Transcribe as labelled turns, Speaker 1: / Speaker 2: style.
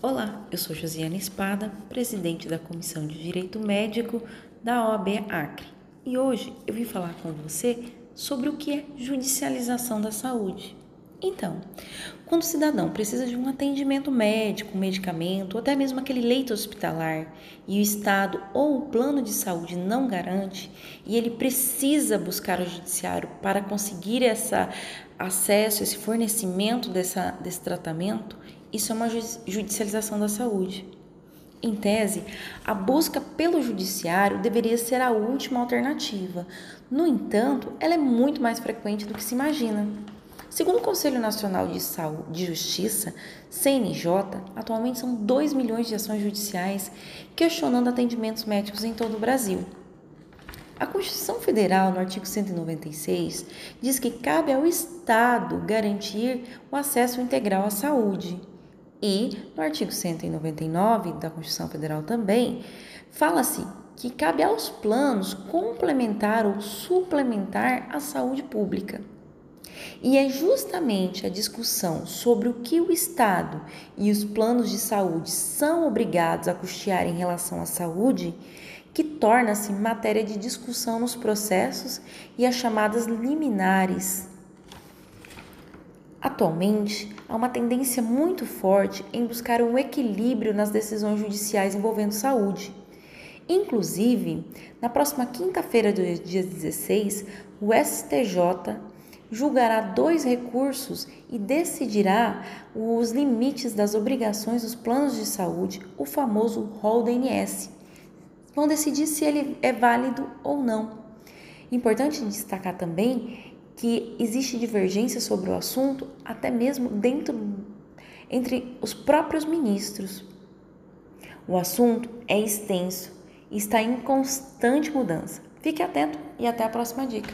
Speaker 1: Olá, eu sou Josiana Espada, presidente da Comissão de Direito Médico da OAB Acre. E hoje eu vim falar com você sobre o que é judicialização da saúde. Então, quando o cidadão precisa de um atendimento médico, um medicamento, ou até mesmo aquele leito hospitalar, e o Estado ou o plano de saúde não garante, e ele precisa buscar o judiciário para conseguir esse acesso, esse fornecimento dessa, desse tratamento, isso é uma judicialização da saúde. Em tese, a busca pelo judiciário deveria ser a última alternativa. No entanto, ela é muito mais frequente do que se imagina. Segundo o Conselho Nacional de, Saúde, de Justiça, CNJ, atualmente são 2 milhões de ações judiciais questionando atendimentos médicos em todo o Brasil. A Constituição Federal, no artigo 196, diz que cabe ao Estado garantir o acesso integral à saúde. E no artigo 199 da Constituição Federal também fala-se que cabe aos planos complementar ou suplementar a saúde pública. E é justamente a discussão sobre o que o Estado e os planos de saúde são obrigados a custear em relação à saúde que torna-se matéria de discussão nos processos e as chamadas liminares. Atualmente, há uma tendência muito forte em buscar um equilíbrio nas decisões judiciais envolvendo saúde. Inclusive, na próxima quinta-feira do dia 16, o STJ julgará dois recursos e decidirá os limites das obrigações dos planos de saúde, o famoso rol DNS. Vão decidir se ele é válido ou não. Importante destacar também que existe divergência sobre o assunto até mesmo dentro entre os próprios ministros. O assunto é extenso e está em constante mudança. Fique atento e até a próxima dica.